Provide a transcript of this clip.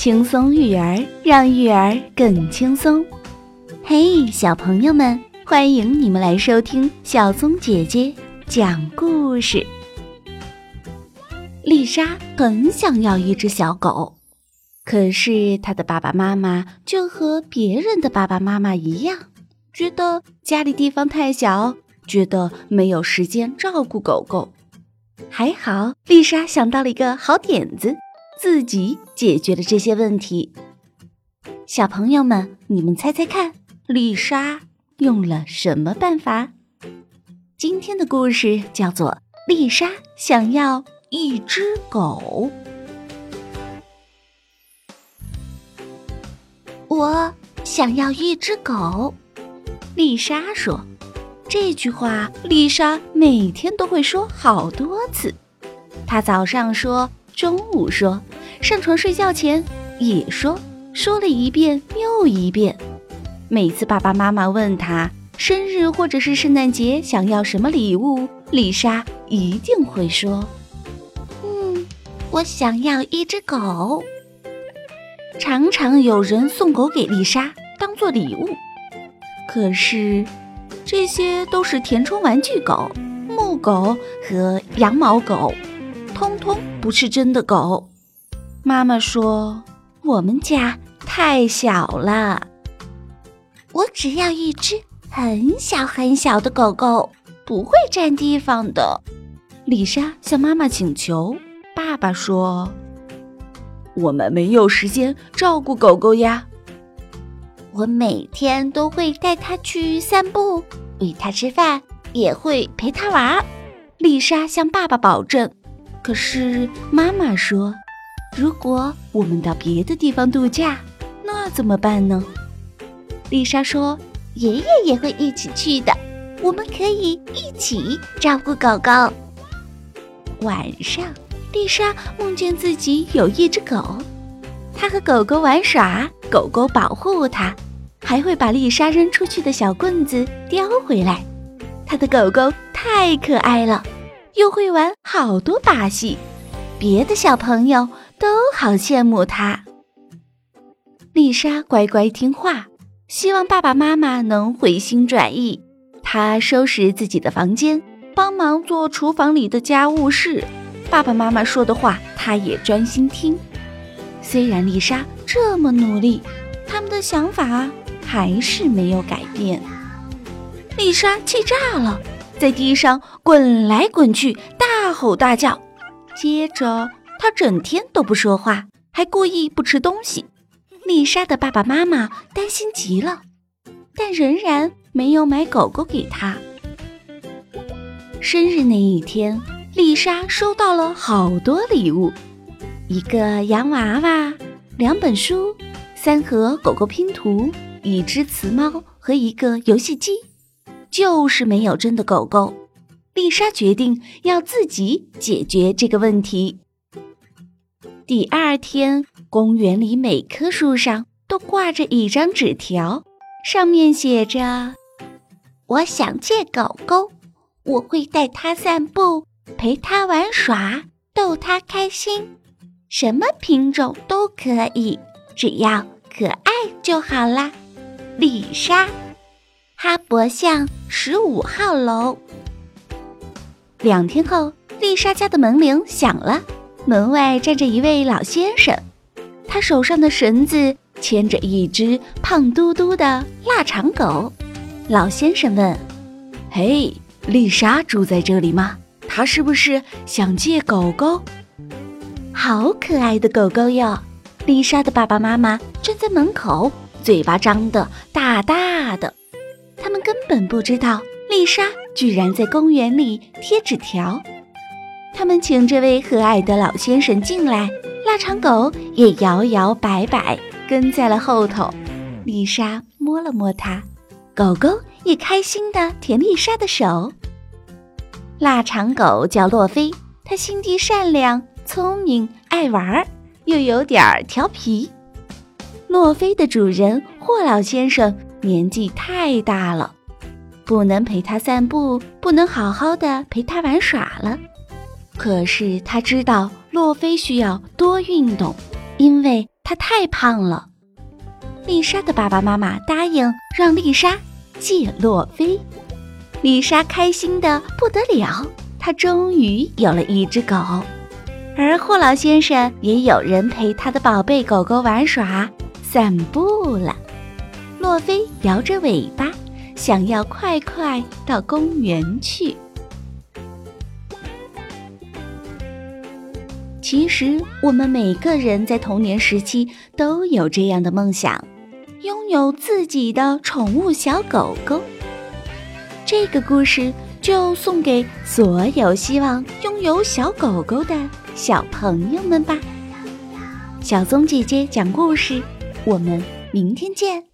轻松育儿，让育儿更轻松。嘿，小朋友们，欢迎你们来收听小松姐姐讲故事。丽莎很想要一只小狗，可是她的爸爸妈妈就和别人的爸爸妈妈一样，觉得家里地方太小，觉得没有时间照顾狗狗。还好，丽莎想到了一个好点子，自己解决了这些问题。小朋友们，你们猜猜看，丽莎用了什么办法？今天的故事叫做《丽莎想要一只狗》。我想要一只狗，丽莎说。这句话，丽莎每天都会说好多次。她早上说，中午说，上床睡觉前也说，说了一遍又一遍。每次爸爸妈妈问他生日或者是圣诞节想要什么礼物，丽莎一定会说：“嗯，我想要一只狗。”常常有人送狗给丽莎当做礼物，可是。这些都是填充玩具狗、木狗和羊毛狗，通不是真的狗。妈妈说：“我们家太小了，我只要一只很小很小的狗狗，不会占地方的。”丽莎向妈妈请求。爸爸说：“我们没有时间照顾狗狗呀。”我每天都会带它去散步，喂它吃饭，也会陪它玩。丽莎向爸爸保证。可是妈妈说：“如果我们到别的地方度假，那怎么办呢？”丽莎说：“爷爷也会一起去的，我们可以一起照顾狗狗。”晚上，丽莎梦见自己有一只狗。他和狗狗玩耍，狗狗保护它，还会把丽莎扔出去的小棍子叼回来。她的狗狗太可爱了，又会玩好多把戏，别的小朋友都好羡慕他。丽莎乖乖听话，希望爸爸妈妈能回心转意。她收拾自己的房间，帮忙做厨房里的家务事。爸爸妈妈说的话，她也专心听。虽然丽莎这么努力，他们的想法还是没有改变。丽莎气炸了，在地上滚来滚去，大吼大叫。接着，他整天都不说话，还故意不吃东西。丽莎的爸爸妈妈担心极了，但仍然没有买狗狗给她。生日那一天，丽莎收到了好多礼物。一个洋娃娃，两本书，三盒狗狗拼图，一只雌猫和一个游戏机，就是没有真的狗狗。丽莎决定要自己解决这个问题。第二天，公园里每棵树上都挂着一张纸条，上面写着：“我想借狗狗，我会带它散步，陪它玩耍，逗它开心。”什么品种都可以，只要可爱就好啦。丽莎，哈勃巷十五号楼。两天后，丽莎家的门铃响了，门外站着一位老先生，他手上的绳子牵着一只胖嘟嘟的腊肠狗。老先生问：“嘿，丽莎住在这里吗？她是不是想借狗狗？”好可爱的狗狗哟！丽莎的爸爸妈妈站在门口，嘴巴张得大大的。根本不知道丽莎居然在公园里贴纸条。他们请这位和蔼的老先生进来，腊肠狗也摇摇摆摆跟在了后头。丽莎摸了摸它，狗狗也开心地舔丽莎的手。腊肠狗叫洛菲，它心地善良。聪明、爱玩，又有点调皮。洛菲的主人霍老先生年纪太大了，不能陪他散步，不能好好的陪他玩耍了。可是他知道洛菲需要多运动，因为他太胖了。丽莎的爸爸妈妈答应让丽莎借洛菲，丽莎开心的不得了，她终于有了一只狗。而霍老先生也有人陪他的宝贝狗狗玩耍、散步了。洛菲摇着尾巴，想要快快到公园去。其实，我们每个人在童年时期都有这样的梦想，拥有自己的宠物小狗狗。这个故事就送给所有希望拥有小狗狗的小朋友们吧。小棕姐姐讲故事，我们明天见。